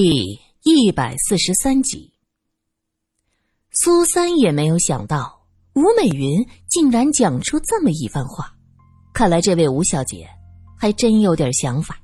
第一百四十三集，苏三也没有想到吴美云竟然讲出这么一番话，看来这位吴小姐还真有点想法。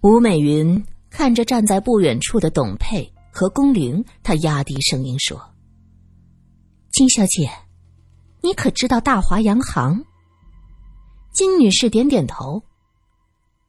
吴美云看着站在不远处的董佩和宫玲，她压低声音说：“金小姐，你可知道大华洋行？”金女士点点头：“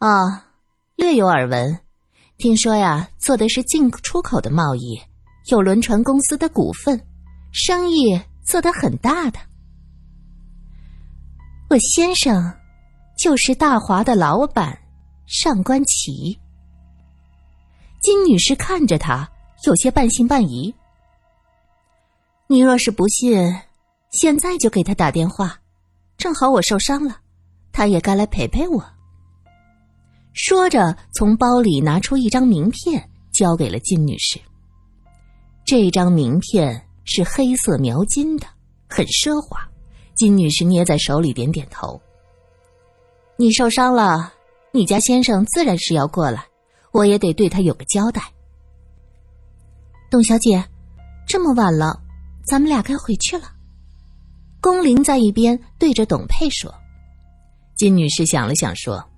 啊，略有耳闻。”听说呀，做的是进出口的贸易，有轮船公司的股份，生意做得很大的。我先生就是大华的老板上官琪。金女士看着他，有些半信半疑。你若是不信，现在就给他打电话，正好我受伤了，他也该来陪陪我。说着，从包里拿出一张名片，交给了金女士。这张名片是黑色描金的，很奢华。金女士捏在手里，点点头。你受伤了，你家先生自然是要过来，我也得对他有个交代。董小姐，这么晚了，咱们俩该回去了。龚玲在一边对着董佩说。金女士想了想，说。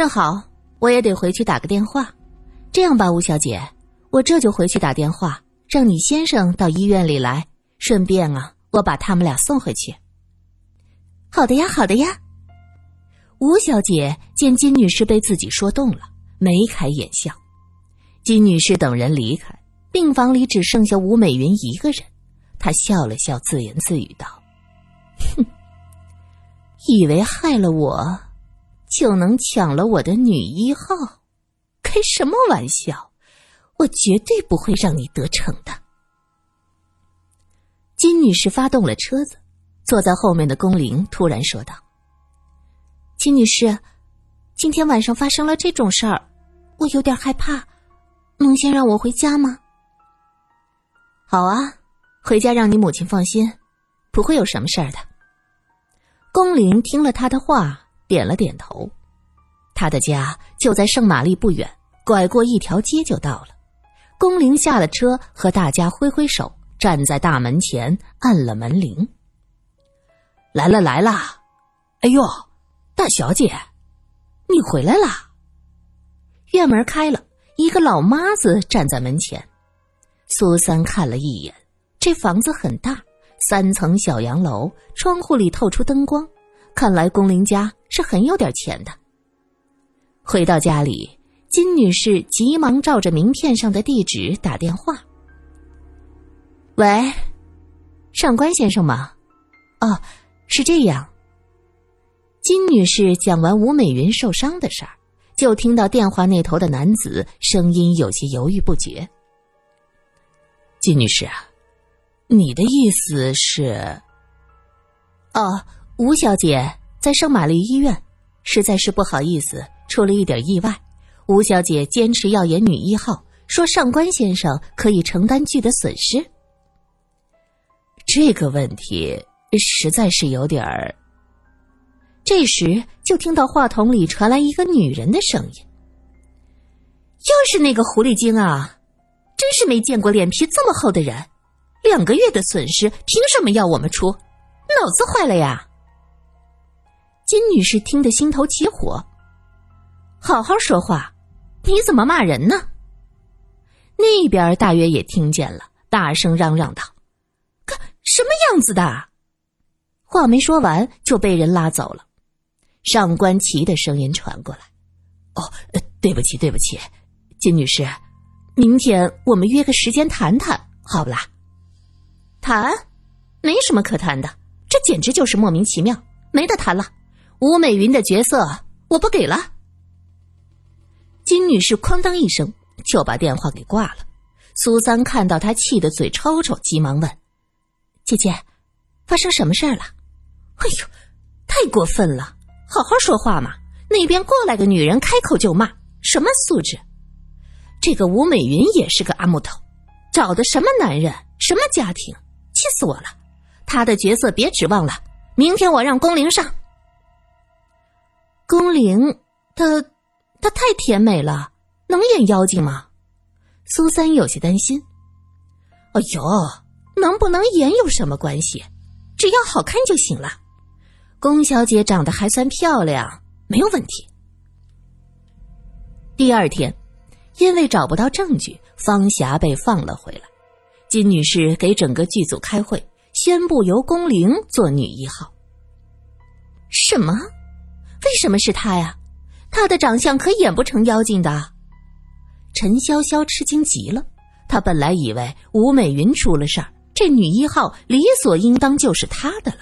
正好，我也得回去打个电话。这样吧，吴小姐，我这就回去打电话，让你先生到医院里来，顺便啊，我把他们俩送回去。好的呀，好的呀。吴小姐见金女士被自己说动了，眉开眼笑。金女士等人离开，病房里只剩下吴美云一个人。她笑了笑，自言自语道：“哼，以为害了我。”就能抢了我的女一号？开什么玩笑！我绝对不会让你得逞的。金女士发动了车子，坐在后面的宫铃突然说道：“金女士，今天晚上发生了这种事儿，我有点害怕，能先让我回家吗？”“好啊，回家让你母亲放心，不会有什么事儿的。”宫铃听了他的话。点了点头，他的家就在圣玛丽不远，拐过一条街就到了。宫玲下了车，和大家挥挥手，站在大门前按了门铃。来了来了，哎呦，大小姐，你回来啦！院门开了，一个老妈子站在门前。苏三看了一眼，这房子很大，三层小洋楼，窗户里透出灯光。看来宫玲家是很有点钱的。回到家里，金女士急忙照着名片上的地址打电话：“喂，上官先生吗？哦，是这样。”金女士讲完吴美云受伤的事儿，就听到电话那头的男子声音有些犹豫不决：“金女士啊，你的意思是？哦。”吴小姐在圣玛丽医院，实在是不好意思，出了一点意外。吴小姐坚持要演女一号，说上官先生可以承担剧的损失。这个问题实在是有点儿。这时，就听到话筒里传来一个女人的声音：“又是那个狐狸精啊！真是没见过脸皮这么厚的人。两个月的损失，凭什么要我们出？脑子坏了呀！”金女士听得心头起火，好好说话，你怎么骂人呢？那边大约也听见了，大声嚷嚷道：“看什么样子的！”话没说完，就被人拉走了。上官琪的声音传过来：“哦，对不起，对不起，金女士，明天我们约个时间谈谈，好不啦？”谈？没什么可谈的，这简直就是莫名其妙，没得谈了。吴美云的角色我不给了。金女士哐当一声就把电话给挂了。苏三看到她气得嘴抽抽，急忙问：“姐姐，发生什么事儿了？”“哎呦，太过分了！好好说话嘛！那边过来个女人，开口就骂，什么素质？这个吴美云也是个阿木头，找的什么男人，什么家庭？气死我了！她的角色别指望了，明天我让宫铃上。”宫铃，她，她太甜美了，能演妖精吗？苏三有些担心。哎呦，能不能演有什么关系？只要好看就行了。宫小姐长得还算漂亮，没有问题。第二天，因为找不到证据，方霞被放了回来。金女士给整个剧组开会，宣布由宫玲做女一号。什么？什么是她呀？她的长相可演不成妖精的。陈潇潇吃惊极了，她本来以为吴美云出了事儿，这女一号理所应当就是她的了。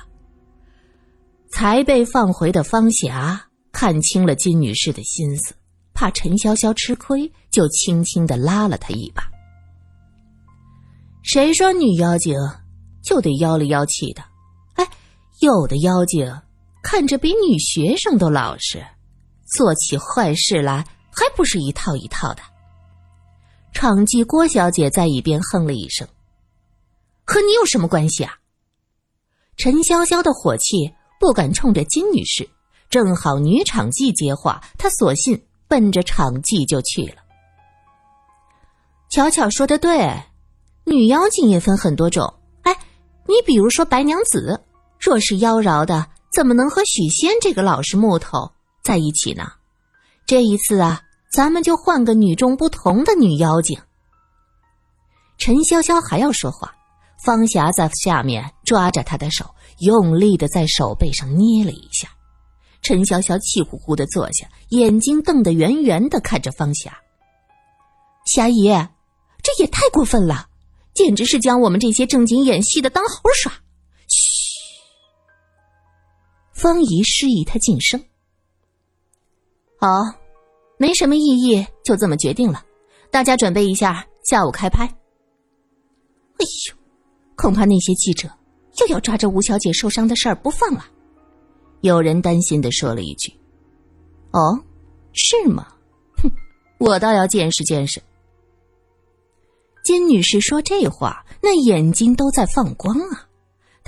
才被放回的方霞看清了金女士的心思，怕陈潇潇吃亏，就轻轻的拉了她一把。谁说女妖精就得妖里妖气的？哎，有的妖精看着比女学生都老实，做起坏事来还不是一套一套的。场记郭小姐在一边哼了一声：“和你有什么关系啊？”陈潇潇的火气。不敢冲着金女士，正好女场记接话，她索性奔着场记就去了。巧巧说的对，女妖精也分很多种。哎，你比如说白娘子，若是妖娆的，怎么能和许仙这个老实木头在一起呢？这一次啊，咱们就换个与众不同的女妖精。陈潇潇还要说话，方霞在下面抓着她的手。用力的在手背上捏了一下，陈潇潇气呼呼的坐下，眼睛瞪得圆圆的看着方霞。霞姨，这也太过分了，简直是将我们这些正经演戏的当猴耍。嘘，方姨示意他静声。好，没什么异议，就这么决定了。大家准备一下，下午开拍。哎呦，恐怕那些记者。又要抓着吴小姐受伤的事儿不放了，有人担心的说了一句：“哦，是吗？哼，我倒要见识见识。”金女士说这话，那眼睛都在放光啊！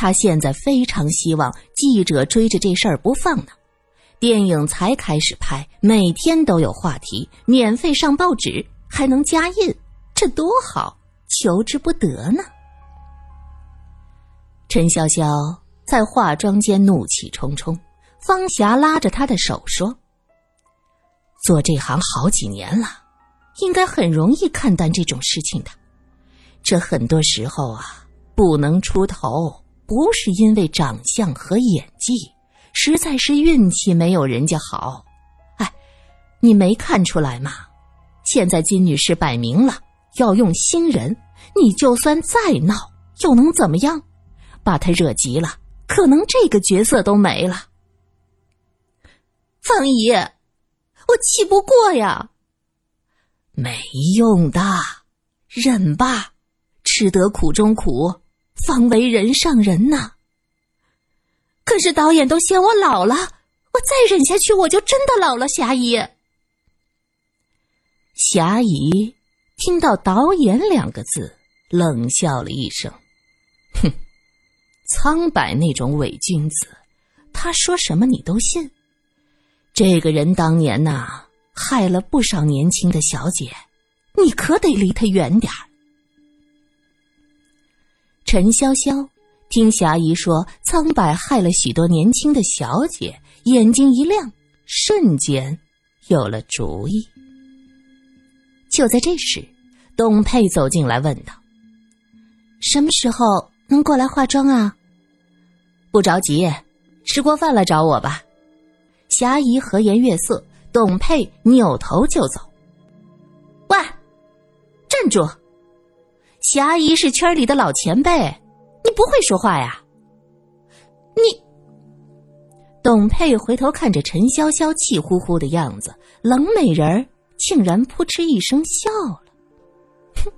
他现在非常希望记者追着这事儿不放呢。电影才开始拍，每天都有话题，免费上报纸，还能加印，这多好，求之不得呢。陈潇潇在化妆间怒气冲冲，方霞拉着他的手说：“做这行好几年了，应该很容易看淡这种事情的。这很多时候啊，不能出头，不是因为长相和演技，实在是运气没有人家好。哎，你没看出来吗？现在金女士摆明了要用新人，你就算再闹，又能怎么样？”把他惹急了，可能这个角色都没了。方姨，我气不过呀。没用的，忍吧，吃得苦中苦，方为人上人呐。可是导演都嫌我老了，我再忍下去，我就真的老了。霞姨，霞姨听到“导演”两个字，冷笑了一声，哼。苍白那种伪君子，他说什么你都信。这个人当年呐，害了不少年轻的小姐，你可得离他远点儿。陈潇潇听霞姨说苍白害了许多年轻的小姐，眼睛一亮，瞬间有了主意。就在这时，董佩走进来问道：“什么时候能过来化妆啊？”不着急，吃过饭了找我吧。霞姨和颜悦色，董佩扭头就走。喂，站住！霞姨是圈里的老前辈，你不会说话呀？你……董佩回头看着陈潇潇气呼呼的样子，冷美人竟然扑哧一声笑了。哼，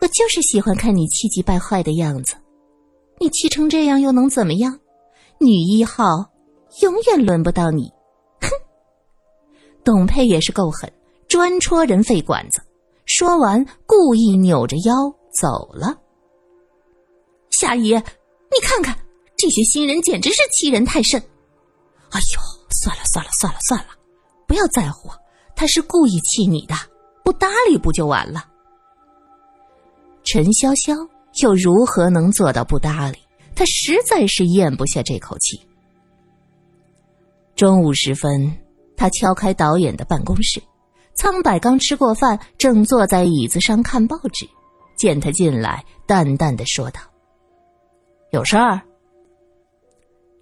我就是喜欢看你气急败坏的样子。你气成这样又能怎么样？女一号永远轮不到你！哼！董佩也是够狠，专戳人肺管子。说完，故意扭着腰走了。夏姨，你看看这些新人，简直是欺人太甚！哎呦，算了算了算了算了，不要在乎，他是故意气你的，不搭理不就完了？陈潇潇又如何能做到不搭理？他实在是咽不下这口气。中午时分，他敲开导演的办公室，苍柏刚吃过饭，正坐在椅子上看报纸。见他进来，淡淡的说道：“有事儿。”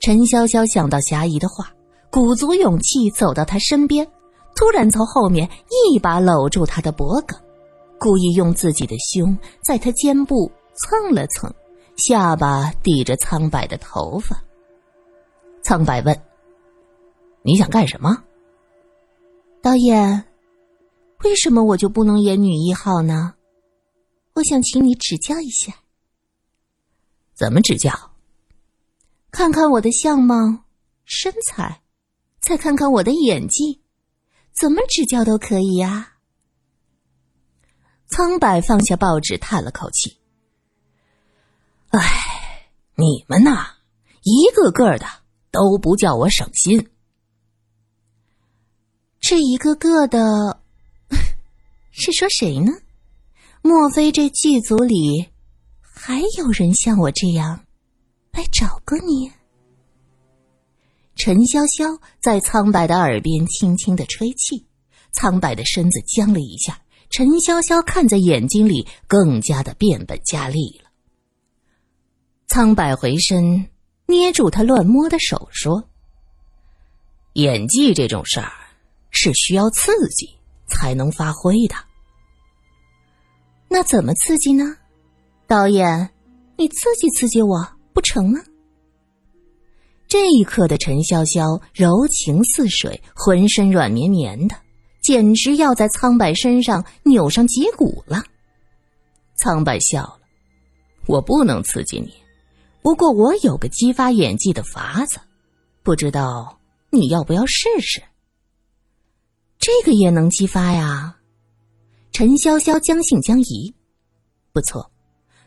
陈潇潇想到霞姨的话，鼓足勇气走到他身边，突然从后面一把搂住他的脖颈，故意用自己的胸在他肩部蹭了蹭，下巴抵着苍白的头发。苍白问：“你想干什么？”导演，为什么我就不能演女一号呢？我想请你指教一下。怎么指教？看看我的相貌、身材，再看看我的演技，怎么指教都可以呀。苍白放下报纸，叹了口气：“哎，你们呐，一个个的都不叫我省心。这一个个的，是说谁呢？”莫非这剧组里还有人像我这样来找过你？陈潇潇在苍白的耳边轻轻的吹气，苍白的身子僵了一下。陈潇潇看在眼睛里，更加的变本加厉了。苍白回身捏住他乱摸的手，说：“演技这种事儿是需要刺激才能发挥的。”那怎么刺激呢？导演，你刺激刺激我不成吗？这一刻的陈潇潇柔情似水，浑身软绵绵的，简直要在苍白身上扭上几股了。苍白笑了：“我不能刺激你，不过我有个激发演技的法子，不知道你要不要试试？这个也能激发呀。”陈潇潇将信将疑，不错，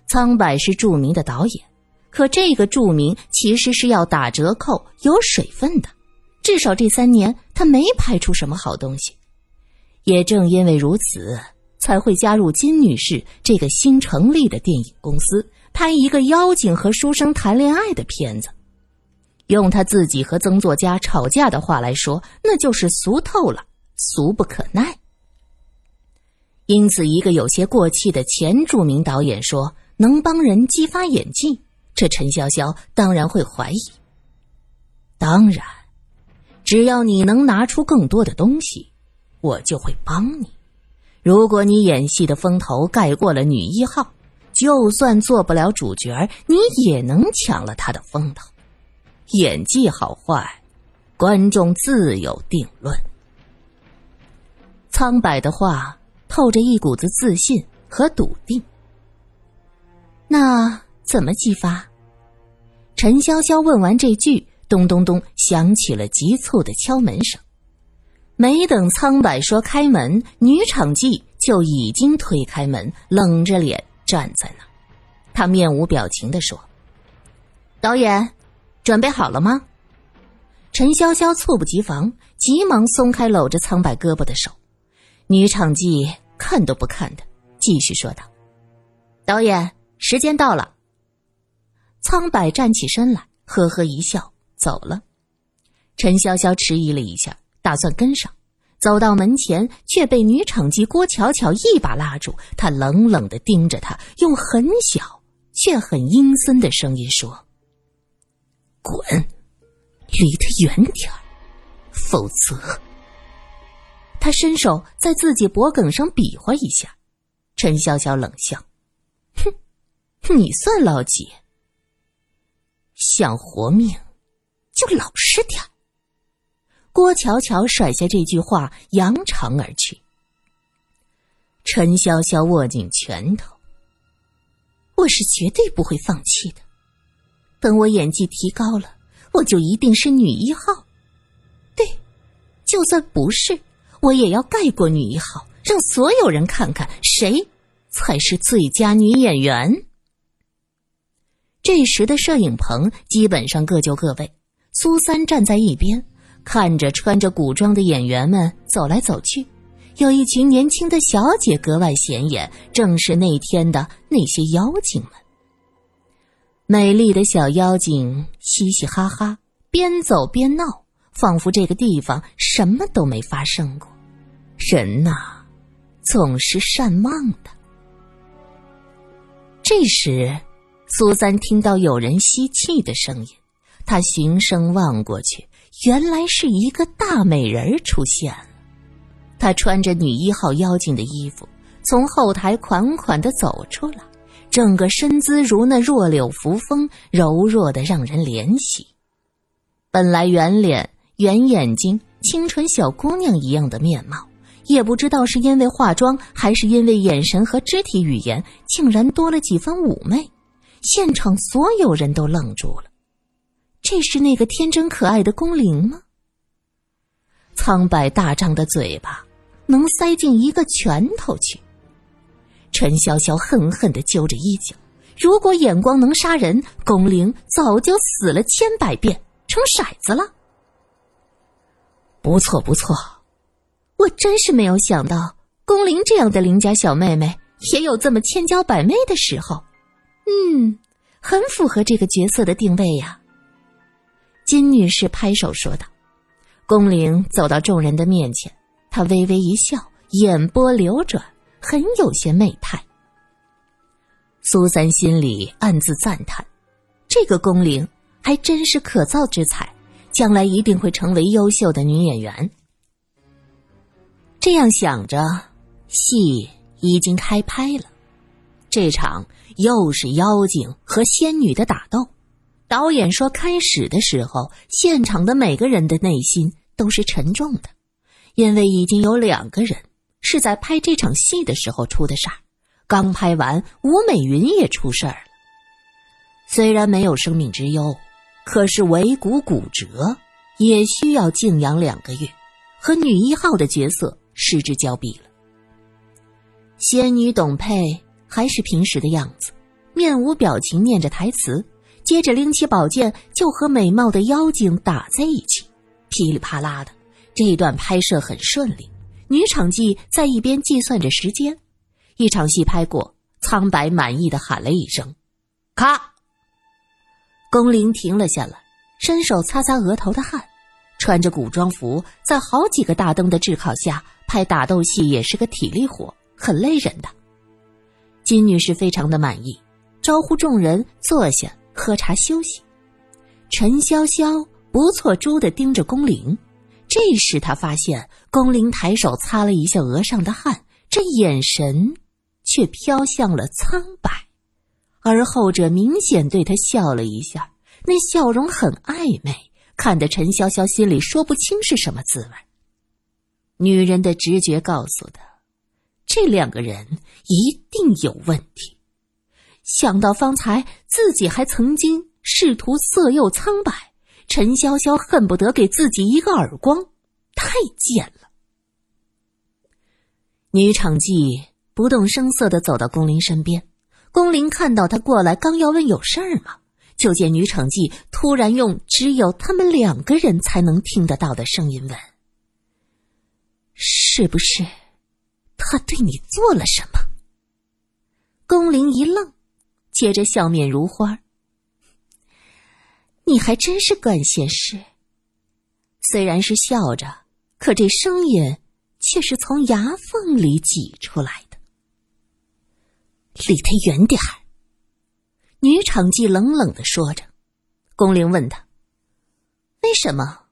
苍柏是著名的导演，可这个著名其实是要打折扣、有水分的。至少这三年他没拍出什么好东西，也正因为如此，才会加入金女士这个新成立的电影公司，拍一个妖精和书生谈恋爱的片子。用他自己和曾作家吵架的话来说，那就是俗透了，俗不可耐。因此，一个有些过气的前著名导演说能帮人激发演技，这陈潇潇当然会怀疑。当然，只要你能拿出更多的东西，我就会帮你。如果你演戏的风头盖过了女一号，就算做不了主角，你也能抢了她的风头。演技好坏，观众自有定论。苍白的话。透着一股子自信和笃定。那怎么激发？陈潇潇问完这句，咚咚咚响起了急促的敲门声。没等苍柏说开门，女场记就已经推开门，冷着脸站在那。他面无表情的说：“导演，准备好了吗？”陈潇潇猝不及防，急忙松开搂着苍柏胳膊的手。女场记。看都不看的，继续说道：“导演，时间到了。”苍柏站起身来，呵呵一笑，走了。陈潇潇迟疑了一下，打算跟上，走到门前，却被女场记郭巧巧一把拉住。她冷冷的盯着他，用很小却很阴森的声音说：“滚，离他远点儿，否则……”他伸手在自己脖颈上比划一下，陈潇潇冷笑：“哼，你算老几？想活命，就老实点郭乔乔甩下这句话，扬长而去。陈潇潇握紧拳头：“我是绝对不会放弃的。等我演技提高了，我就一定是女一号。对，就算不是。”我也要盖过女一号，让所有人看看谁才是最佳女演员。这时的摄影棚基本上各就各位，苏三站在一边，看着穿着古装的演员们走来走去，有一群年轻的小姐格外显眼，正是那天的那些妖精们。美丽的小妖精嘻嘻哈哈，边走边闹，仿佛这个地方什么都没发生过。人呐，总是善忘的。这时，苏三听到有人吸气的声音，他循声望过去，原来是一个大美人出现了。她穿着女一号妖精的衣服，从后台款款的走出来。整个身姿如那弱柳扶风，柔弱的让人怜惜。本来圆脸、圆眼睛、清纯小姑娘一样的面貌，也不知道是因为化妆，还是因为眼神和肢体语言，竟然多了几分妩媚。现场所有人都愣住了。这是那个天真可爱的宫铃吗？苍白大张的嘴巴，能塞进一个拳头去。陈潇潇恨恨的揪着衣角，如果眼光能杀人，宫铃早就死了千百遍，成骰子了。不错不错，我真是没有想到，宫玲这样的邻家小妹妹也有这么千娇百媚的时候。嗯，很符合这个角色的定位呀。金女士拍手说道。宫玲走到众人的面前，她微微一笑，眼波流转。很有些媚态。苏三心里暗自赞叹：“这个宫玲还真是可造之材，将来一定会成为优秀的女演员。”这样想着，戏已经开拍了。这场又是妖精和仙女的打斗。导演说，开始的时候，现场的每个人的内心都是沉重的，因为已经有两个人。是在拍这场戏的时候出的事儿，刚拍完，吴美云也出事儿了。虽然没有生命之忧，可是尾骨骨折，也需要静养两个月，和女一号的角色失之交臂了。仙女董佩还是平时的样子，面无表情念着台词，接着拎起宝剑就和美貌的妖精打在一起，噼里啪啦的。这一段拍摄很顺利。女场记在一边计算着时间，一场戏拍过，苍白满意的喊了一声：“咔！”宫铃停了下来，伸手擦擦额头的汗，穿着古装服，在好几个大灯的炙烤下拍打斗戏也是个体力活，很累人的。金女士非常的满意，招呼众人坐下喝茶休息。陈潇潇不错猪的盯着宫铃。这时，他发现宫铃抬手擦了一下额上的汗，这眼神却飘向了苍白，而后者明显对他笑了一下，那笑容很暧昧，看得陈潇潇心里说不清是什么滋味。女人的直觉告诉她，这两个人一定有问题。想到方才自己还曾经试图色诱苍白。陈潇潇恨不得给自己一个耳光，太贱了。女场记不动声色的走到宫林身边，宫林看到他过来，刚要问有事儿吗，就见女场记突然用只有他们两个人才能听得到的声音问：“是不是他对你做了什么？”宫铃一愣，接着笑面如花。你还真是管闲事。虽然是笑着，可这声音却是从牙缝里挤出来的。离他远点儿。女场记冷冷的说着。宫铃问他：“为什么？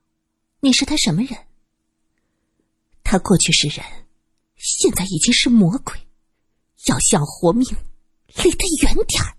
你是他什么人？”他过去是人，现在已经是魔鬼。要想活命，离他远点儿。